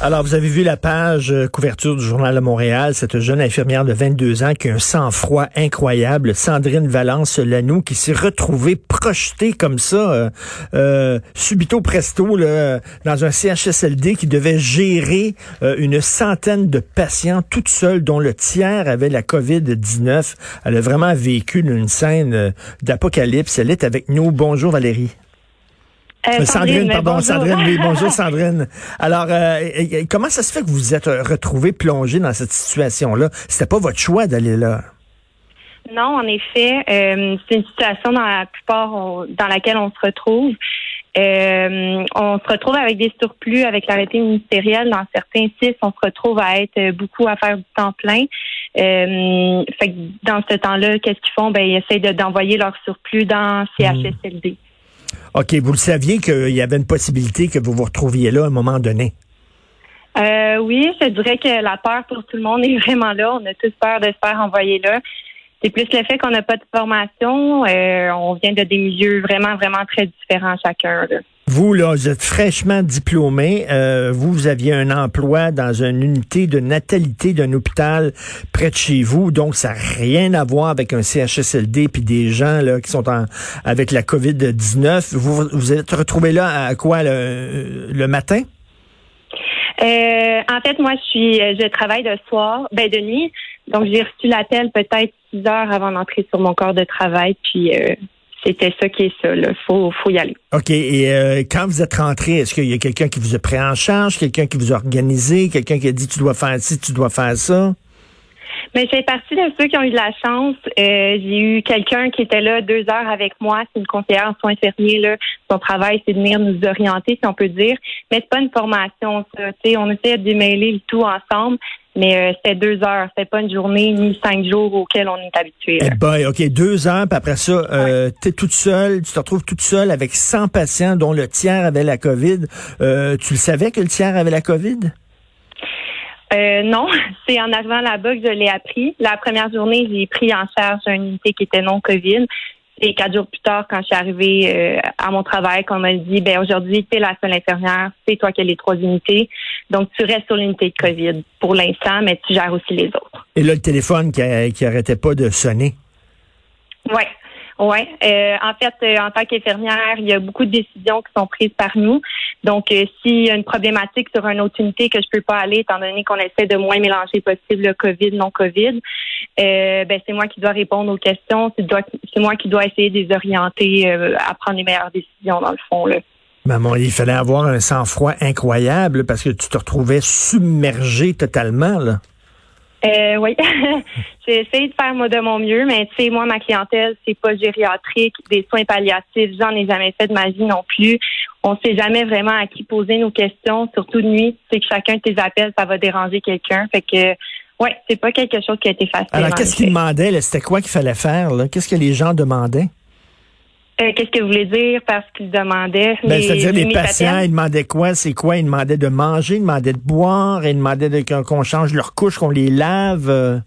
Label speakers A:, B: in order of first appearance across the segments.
A: Alors, vous avez vu la page euh, couverture du Journal de Montréal, cette jeune infirmière de 22 ans qui a un sang-froid incroyable, Sandrine Valence-Lanou, qui s'est retrouvée projetée comme ça, euh, euh, subito presto, dans un CHSLD qui devait gérer une centaine de patients toute seule, dont le tiers avait la COVID-19. Elle a vraiment vécu une scène d'apocalypse. Elle est avec nous. Bonjour Valérie.
B: Euh,
A: Sandrine, pardon,
B: bonjour.
A: Sandrine, oui, bonjour Sandrine. Alors, euh, euh, comment ça se fait que vous vous êtes euh, retrouvée plongée dans cette situation-là? C'était pas votre choix d'aller là?
B: Non, en effet, euh, c'est une situation dans la plupart on- dans laquelle on se retrouve. Euh, on se retrouve avec des surplus avec l'arrêté ministériel. Dans certains CIS, on se retrouve à être euh, beaucoup à faire du temps plein. Euh, fait que dans ce temps-là, qu'est-ce qu'ils font? Ben, ils essayent de- d'envoyer leur surplus dans CHSLD.
A: OK, vous le saviez qu'il y avait une possibilité que vous vous retrouviez là à un moment donné?
B: Euh, oui, je dirais que la peur pour tout le monde est vraiment là. On a tous peur de se faire envoyer là. C'est plus le fait qu'on n'a pas de formation. Euh, on vient de des milieux vraiment, vraiment très différents chacun. là.
A: Vous, là, vous êtes fraîchement diplômé. Euh, vous, aviez un emploi dans une unité de natalité d'un hôpital près de chez vous. Donc, ça n'a rien à voir avec un CHSLD puis des gens là, qui sont en, avec la COVID-19. Vous vous êtes retrouvé là à quoi le, matin?
B: Euh, en fait, moi, je suis, je travaille de soir, ben de nuit. Donc, j'ai reçu l'appel peut-être six heures avant d'entrer sur mon corps de travail. Puis, euh, c'était ça qui est ça. Là, faut, faut y aller.
A: OK. Et euh, quand vous êtes rentré, est-ce qu'il y a quelqu'un qui vous a pris en charge, quelqu'un qui vous a organisé, quelqu'un qui a dit tu dois faire ci, tu dois faire ça?
B: Mais j'ai partie de ceux qui ont eu de la chance. Euh, j'ai eu quelqu'un qui était là deux heures avec moi. C'est une conseillère en soins infirmiers. Là. Son travail, c'est de venir nous orienter, si on peut dire. Mais c'est pas une formation, ça. Tu sais, on essaie de démêler le tout ensemble. Mais euh, c'était deux heures. C'était pas une journée ni cinq jours auxquels on est habitué.
A: Eh ben, OK, deux heures, puis après ça, euh, t'es toute seule, tu te retrouves toute seule avec 100 patients dont le tiers avait la COVID. Euh, tu le savais que le tiers avait la COVID?
B: Euh, non, c'est en arrivant là-bas que je l'ai appris. La première journée, j'ai pris en charge une unité qui était non COVID. Et quatre jours plus tard, quand je suis arrivée euh, à mon travail, qu'on m'a dit, ben aujourd'hui, tu es la seule infirmière, c'est toi qui as les trois unités. Donc, tu restes sur l'unité de COVID pour l'instant, mais tu gères aussi les autres.
A: Et là, le téléphone qui, a- qui arrêtait pas de sonner?
B: Oui. Ouais. Euh, en fait, euh, en tant qu'infirmière, il y a beaucoup de décisions qui sont prises par nous. Donc, euh, s'il y a une problématique sur une autre unité que je peux pas aller, étant donné qu'on essaie de moins mélanger possible le COVID, non COVID, euh, ben c'est moi qui dois répondre aux questions. C'est moi qui dois essayer de les orienter euh, à prendre les meilleures décisions dans le fond. Là.
A: Maman, il fallait avoir un sang-froid incroyable parce que tu te retrouvais submergé totalement, là.
B: Euh, oui, j'ai essayé de faire moi de mon mieux, mais tu sais, moi, ma clientèle, c'est pas gériatrique, des soins palliatifs, j'en ai jamais fait de ma vie non plus. On sait jamais vraiment à qui poser nos questions, surtout de nuit. Tu sais que chacun de tes appels, ça va déranger quelqu'un. Fait que, ouais, c'est pas quelque chose qui a été facile.
A: Alors, qu'est-ce qu'ils demandaient? C'était quoi qu'il fallait faire? Qu'est-ce que les gens demandaient?
B: Euh, qu'est-ce que vous voulez dire parce qu'ils demandaient?
A: Ben, C'est-à-dire, les patients, ils demandaient quoi? C'est quoi? Ils demandaient de manger, ils demandaient de boire, ils demandaient de- qu'on change leurs couches, qu'on les lave. euh.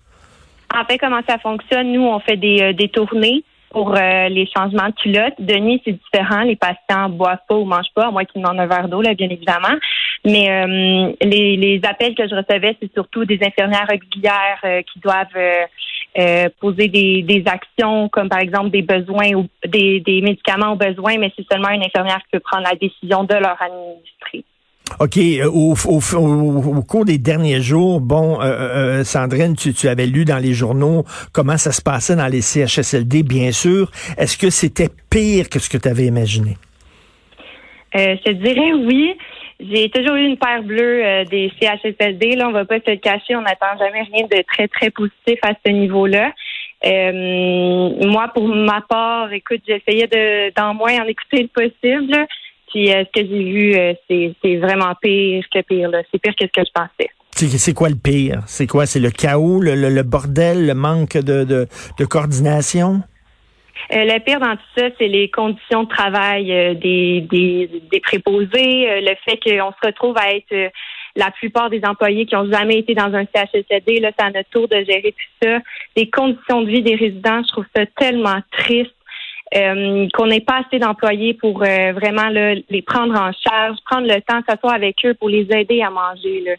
B: En fait, comment ça fonctionne? Nous, on fait des, euh, des tournées pour les changements de culottes. De nuit, c'est différent. Les patients boivent pas ou mangent pas, à moins qu'ils demandent un verre d'eau, là, bien évidemment. Mais les, les appels que je recevais, c'est surtout des infirmières auxiliaires qui doivent euh, poser des, des actions, comme par exemple des besoins ou des, des médicaments aux besoins, mais c'est seulement une infirmière qui peut prendre la décision de leur administrer.
A: OK, euh, au, au, au- au cours des derniers jours, bon, euh, euh, Sandrine, tu, tu avais lu dans les journaux comment ça se passait dans les CHSLD, bien sûr. Est-ce que c'était pire que ce que tu avais imaginé?
B: Euh, je te dirais oui. J'ai toujours eu une paire bleue euh, des CHSLD. Là, on va pas se le cacher, on n'attend jamais rien de très, très positif à ce niveau-là. Euh, moi, pour ma part, écoute, j'essayais de d'en moins en écouter le possible. Puis euh, ce que j'ai vu, c'est, c'est vraiment pire que pire. C'est pire que ce que je pensais.
A: C'est, c'est quoi le pire? C'est quoi? C'est le chaos, le, le, bordel, le manque de, de coordination?
B: Euh, le pire dans tout ça, c'est les conditions de travail euh, des, des, des préposés, euh, le fait qu'on se retrouve à être euh, la plupart des employés qui ont jamais été dans un CHSLD, là, c'est à notre tour de gérer tout ça. Les conditions de vie des résidents, je trouve ça tellement triste. euh, qu'on n'ait pas assez d'employés pour vraiment là, les prendre en charge, prendre le temps de s'asseoir avec eux pour les aider à manger. Là.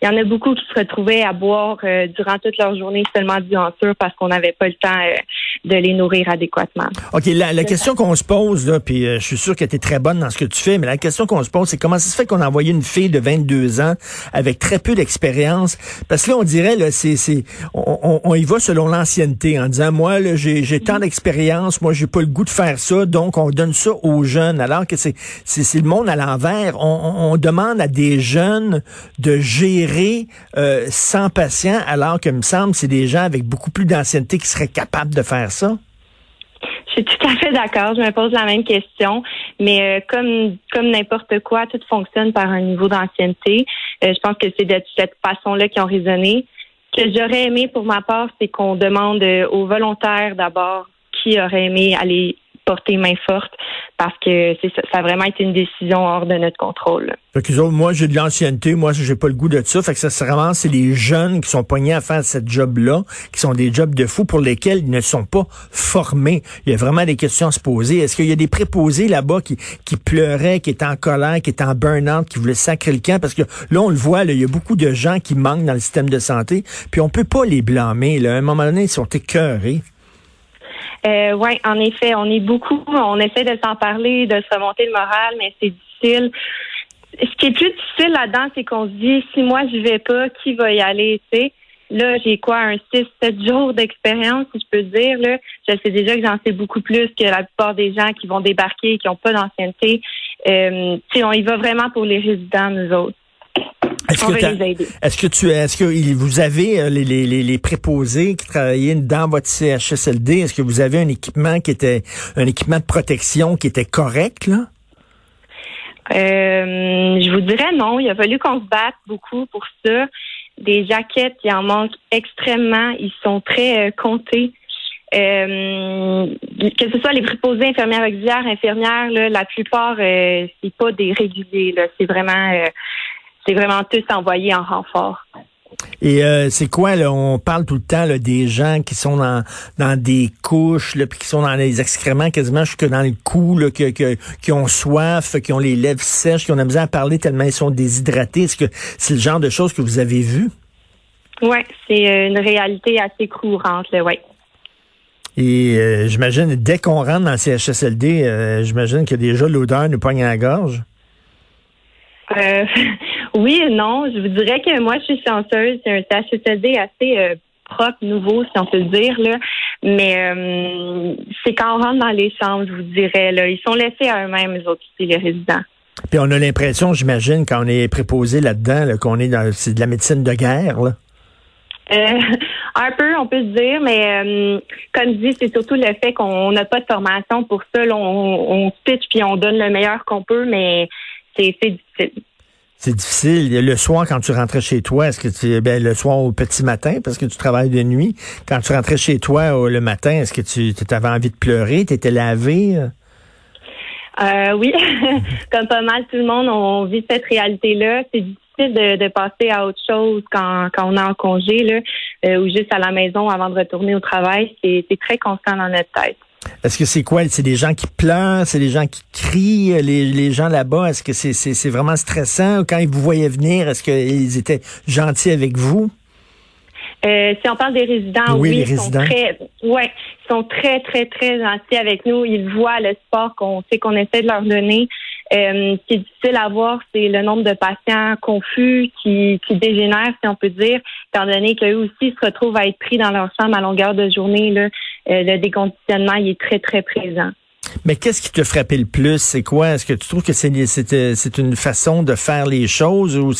B: Il y en a beaucoup qui se retrouvaient à boire euh, durant toute leur journée seulement du parce qu'on n'avait pas le temps euh, de les nourrir adéquatement.
A: OK, la, la question qu'on se pose, là, puis euh, je suis sûr que tu es très bonne dans ce que tu fais, mais la question qu'on se pose, c'est comment ça se fait qu'on a envoyé une fille de 22 ans avec très peu d'expérience? Parce que là, on dirait, là, c'est, c'est, on, on, on y va selon l'ancienneté, en disant, moi, là, j'ai, j'ai tant d'expérience, moi, j'ai pas le goût de faire ça, donc on donne ça aux jeunes, alors que c'est, c'est, c'est le monde à l'envers. On, on, on demande à des jeunes de gérer euh, sans patients, alors que, me semble, c'est des gens avec beaucoup plus d'ancienneté qui seraient capables de faire ça?
B: Je suis tout à fait d'accord. Je me pose la même question. Mais euh, comme comme n'importe quoi, tout fonctionne par un niveau d'ancienneté. Euh, je pense que c'est de cette façon-là qu'ils ont raisonné. Ce que j'aurais aimé pour ma part, c'est qu'on demande euh, aux volontaires d'abord qui aurait aimé aller porter main forte parce que ça, ça a vraiment été une décision hors de notre contrôle.
A: Fait ont, moi, j'ai de l'ancienneté, moi, j'ai pas le goût de ça. Fait que ça, c'est vraiment, c'est les jeunes qui sont pognés à faire cette job-là, qui sont des jobs de fous pour lesquels ils ne sont pas formés. Il y a vraiment des questions à se poser. Est-ce qu'il y a des préposés là-bas qui, qui pleuraient, qui étaient en colère, qui étaient en burn-out, qui voulaient sacrer le camp? Parce que là, on le voit, là, il y a beaucoup de gens qui manquent dans le système de santé, puis on peut pas les blâmer. Là. À un moment donné, ils sont écœurés.
B: Euh, oui, en effet, on est beaucoup, on essaie de s'en parler, de se remonter le moral, mais c'est difficile. Ce qui est plus difficile là-dedans, c'est qu'on se dit, si moi je vais pas, qui va y aller, tu sais? Là, j'ai quoi, un 6-7 jours d'expérience, si je peux dire. Là. Je sais déjà que j'en sais beaucoup plus que la plupart des gens qui vont débarquer et qui n'ont pas d'ancienneté. Euh, on y va vraiment pour les résidents, nous autres.
A: Est-ce que, tu est-ce que vous avez euh, les, les, les, préposés qui travaillaient dans votre CHSLD, est-ce que vous avez un équipement qui était un équipement de protection qui était correct là?
B: Euh, je vous dirais non. Il a fallu qu'on se batte beaucoup pour ça. Des jaquettes, il en manque extrêmement. Ils sont très euh, comptés. Euh, que ce soit les préposés, infirmières auxiliaires, infirmières, là, la plupart, euh, c'est pas des réguliers. Là. C'est vraiment, c'est vraiment tous envoyés en renfort.
A: Et euh, c'est quoi là On parle tout le temps là, des gens qui sont dans dans des couches, là, puis qui sont dans les excréments quasiment jusque dans le cou, là, qui ont soif, qui ont les lèvres sèches, qui ont de la misère à parler tellement ils sont déshydratés. Est-ce que c'est le genre de choses que vous avez vu?
B: Ouais, c'est euh, une réalité assez courante. Là, ouais.
A: Et euh, j'imagine dès qu'on rentre dans le CHSLD, euh, j'imagine que déjà l'odeur nous pogne à la gorge.
B: Euh, oui et non. Je vous dirais que moi, je suis chanceuse. C'est un CHSLD assez euh, propre, nouveau, si on peut le dire. Là. Mais euh, c'est quand on rentre dans les chambres, je vous dirais. Là, ils sont laissés à eux-mêmes, les autres les résidents.
A: Puis on a l'impression, j'imagine, quand on est préposé là-dedans, là, qu'on est dans c'est de la médecine de guerre. Là.
B: Euh, un peu, on peut se dire, mais euh, comme je dis, c'est surtout le fait qu'on n'a pas de formation pour ça. Là, on, on pitch puis on donne le meilleur qu'on peut, mais c'est c'est difficile.
A: C'est difficile. Le soir, quand tu rentrais chez toi, est-ce que tu ben, le soir au petit matin, parce que tu travailles de nuit, quand tu rentrais chez toi euh, le matin, est-ce que tu avais envie de pleurer? Tu étais lavé? euh?
B: Euh, oui, comme pas mal tout le monde, on vit cette réalité-là. C'est difficile de, passer à autre chose quand, quand on est en congé là, euh, ou juste à la maison avant de retourner au travail. C'est très constant dans notre tête.
A: Est-ce que c'est quoi? C'est des gens qui pleurent? C'est des gens qui crient? Les, les gens là-bas, est-ce que c'est vraiment stressant? Quand ils vous voyaient venir, est-ce qu'ils étaient gentils avec vous?
B: Euh, si on parle des résidents,
A: Oui,
B: oui,
A: les
B: ils
A: résidents.
B: sont très, ouais, ils sont très, très, très gentils avec nous. Ils voient le sport qu'on sait qu'on essaie de leur donner. Euh, ce qui est difficile à voir, c'est le nombre de patients confus qui, qui dégénèrent, si on peut dire, étant donné qu'eux aussi se retrouvent à être pris dans leur chambre à longueur de journée. Là, Euh, le déconditionnement, il est très, très présent.
A: Mais qu'est-ce qui te frappait le plus? C'est quoi? Est-ce que tu trouves que c'est c'est une façon de faire les choses ou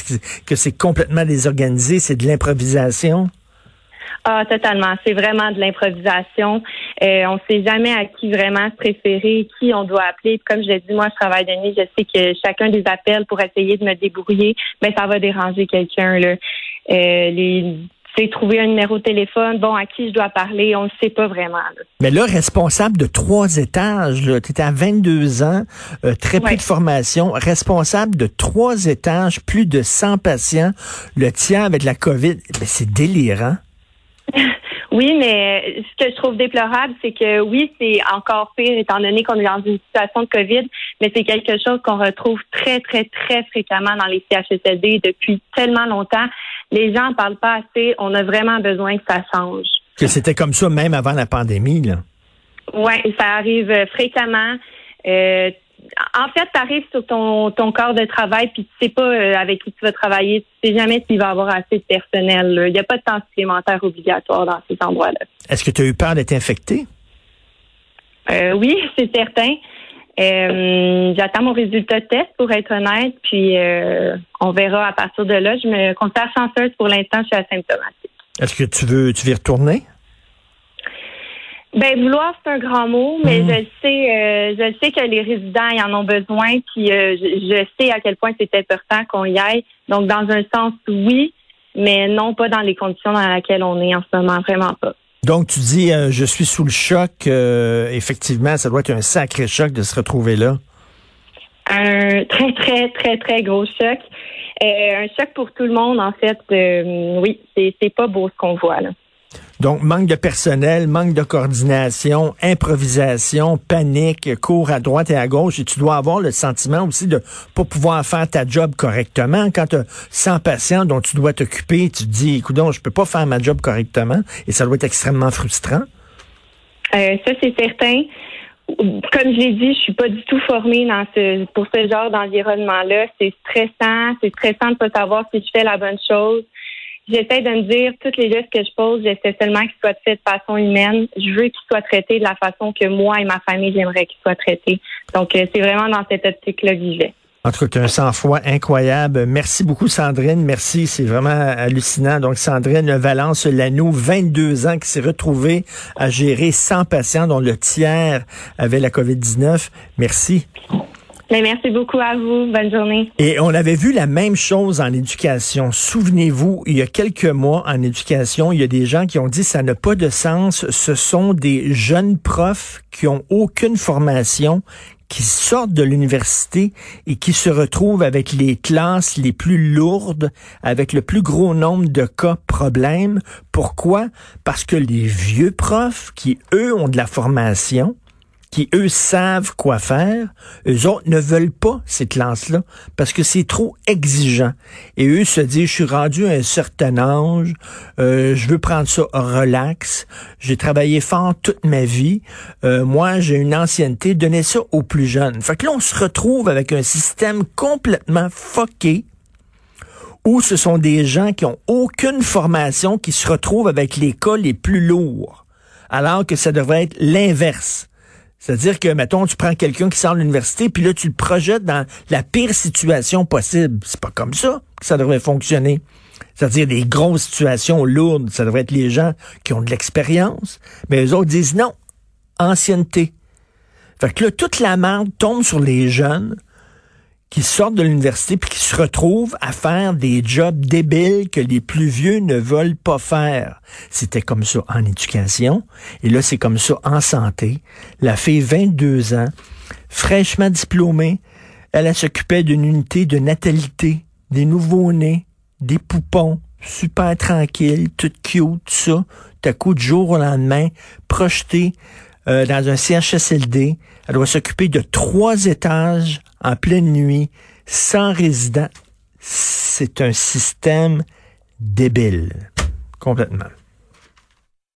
A: que c'est complètement désorganisé, c'est de l'improvisation?
B: Ah, totalement. C'est vraiment de l'improvisation. Euh, on ne sait jamais à qui vraiment se préférer, qui on doit appeler. Comme je l'ai dit, moi, je travaille de nuit. Je sais que chacun des appels pour essayer de me débrouiller, mais ça va déranger quelqu'un. Là. Euh, les trouver un numéro de téléphone, bon, à qui je dois parler, on ne sait pas vraiment.
A: Mais là, responsable de trois étages, tu étais à 22 ans, euh, très peu de formation, responsable de trois étages, plus de 100 patients, le tiers avec la COVID, mais c'est délirant.
B: Oui, mais ce que je trouve déplorable, c'est que oui, c'est encore pire étant donné qu'on est dans une situation de COVID, mais c'est quelque chose qu'on retrouve très, très, très fréquemment dans les CHSLD depuis tellement longtemps. Les gens ne parlent pas assez. On a vraiment besoin que ça change.
A: Que c'était comme ça même avant la pandémie, là.
B: Oui, ça arrive fréquemment. Euh, en fait, tu arrives sur ton, ton corps de travail, puis tu sais pas euh, avec qui tu vas travailler, tu sais jamais s'il va avoir assez de personnel. Il n'y a pas de temps supplémentaire obligatoire dans ces endroits-là.
A: Est-ce que tu as eu peur d'être infecté?
B: Euh, oui, c'est certain. Euh, j'attends mon résultat de test pour être honnête, puis on verra à partir de là. Je me considère chanceuse pour l'instant, je suis asymptomatique.
A: Est-ce que tu veux tu veux y retourner?
B: Ben vouloir c'est un grand mot, mais mhm. je sais, euh, je sais que les résidents y en ont besoin, puis euh, je, sais à quel point c'est important qu'on y aille. Donc dans un sens oui, mais non pas dans les conditions dans lesquelles on est en ce moment, vraiment pas.
A: Donc tu dis euh, je suis sous le choc. effectivement, ça doit être un sacré choc de se retrouver là.
B: Un très très très très gros choc. un choc pour tout le monde en fait. oui, c'est c'est pas beau ce qu'on voit là.
A: Donc, manque de personnel, manque de coordination, improvisation, panique, cours à droite et à gauche. Et tu dois avoir le sentiment aussi de pas pouvoir faire ta job correctement. Quand tu as 100 patients dont tu dois t'occuper, tu te dis, écoute, je peux pas faire ma job correctement. Et ça doit être extrêmement frustrant.
B: Euh, ça, c'est certain. Comme je l'ai dit, je suis pas du tout formée dans ce, pour ce genre d'environnement-là. C'est stressant. C'est stressant de pas savoir si je fais la bonne chose j'essaie de me dire, toutes les gestes que je pose, j'essaie seulement qu'ils soient faits de façon humaine. Je veux qu'ils soient traités de la façon que moi et ma famille, j'aimerais qu'ils soient traités. Donc, euh, c'est vraiment dans cette optique-là que j'y vais.
A: En tout cas, un sang-froid incroyable. Merci beaucoup, Sandrine. Merci, c'est vraiment hallucinant. Donc, Sandrine Valence-Lanou, 22 ans, qui s'est retrouvée à gérer 100 patients, dont le tiers avait la COVID-19. Merci.
B: Merci beaucoup à vous. Bonne journée.
A: Et on avait vu la même chose en éducation. Souvenez-vous, il y a quelques mois en éducation, il y a des gens qui ont dit ça n'a pas de sens. Ce sont des jeunes profs qui ont aucune formation, qui sortent de l'université et qui se retrouvent avec les classes les plus lourdes, avec le plus gros nombre de cas problèmes. Pourquoi? Parce que les vieux profs qui, eux, ont de la formation, qui, eux, savent quoi faire, eux autres ne veulent pas ces classes-là parce que c'est trop exigeant. Et eux se disent, je suis rendu à un certain âge, euh, je veux prendre ça relax, j'ai travaillé fort toute ma vie, euh, moi, j'ai une ancienneté, donnez ça aux plus jeunes. Fait que là, on se retrouve avec un système complètement foqué où ce sont des gens qui ont aucune formation qui se retrouvent avec les cas les plus lourds, alors que ça devrait être l'inverse. C'est-à-dire que, mettons, tu prends quelqu'un qui sort de l'université, puis là, tu le projettes dans la pire situation possible. C'est pas comme ça que ça devrait fonctionner. C'est-à-dire des grosses situations lourdes, ça devrait être les gens qui ont de l'expérience. Mais les autres disent non, ancienneté. Fait que là, toute la merde tombe sur les jeunes qui sortent de l'université puis qui se retrouvent à faire des jobs débiles que les plus vieux ne veulent pas faire. C'était comme ça en éducation et là c'est comme ça en santé. La fille 22 ans, fraîchement diplômée, elle, s'occupait d'une unité de natalité, des nouveaux-nés, des poupons, super tranquille, toute cute, tout ça. T'as coup de jour au lendemain, projetée euh, dans un CHSLD. Elle doit s'occuper de trois étages en pleine nuit, sans résident. C'est un système débile. Complètement.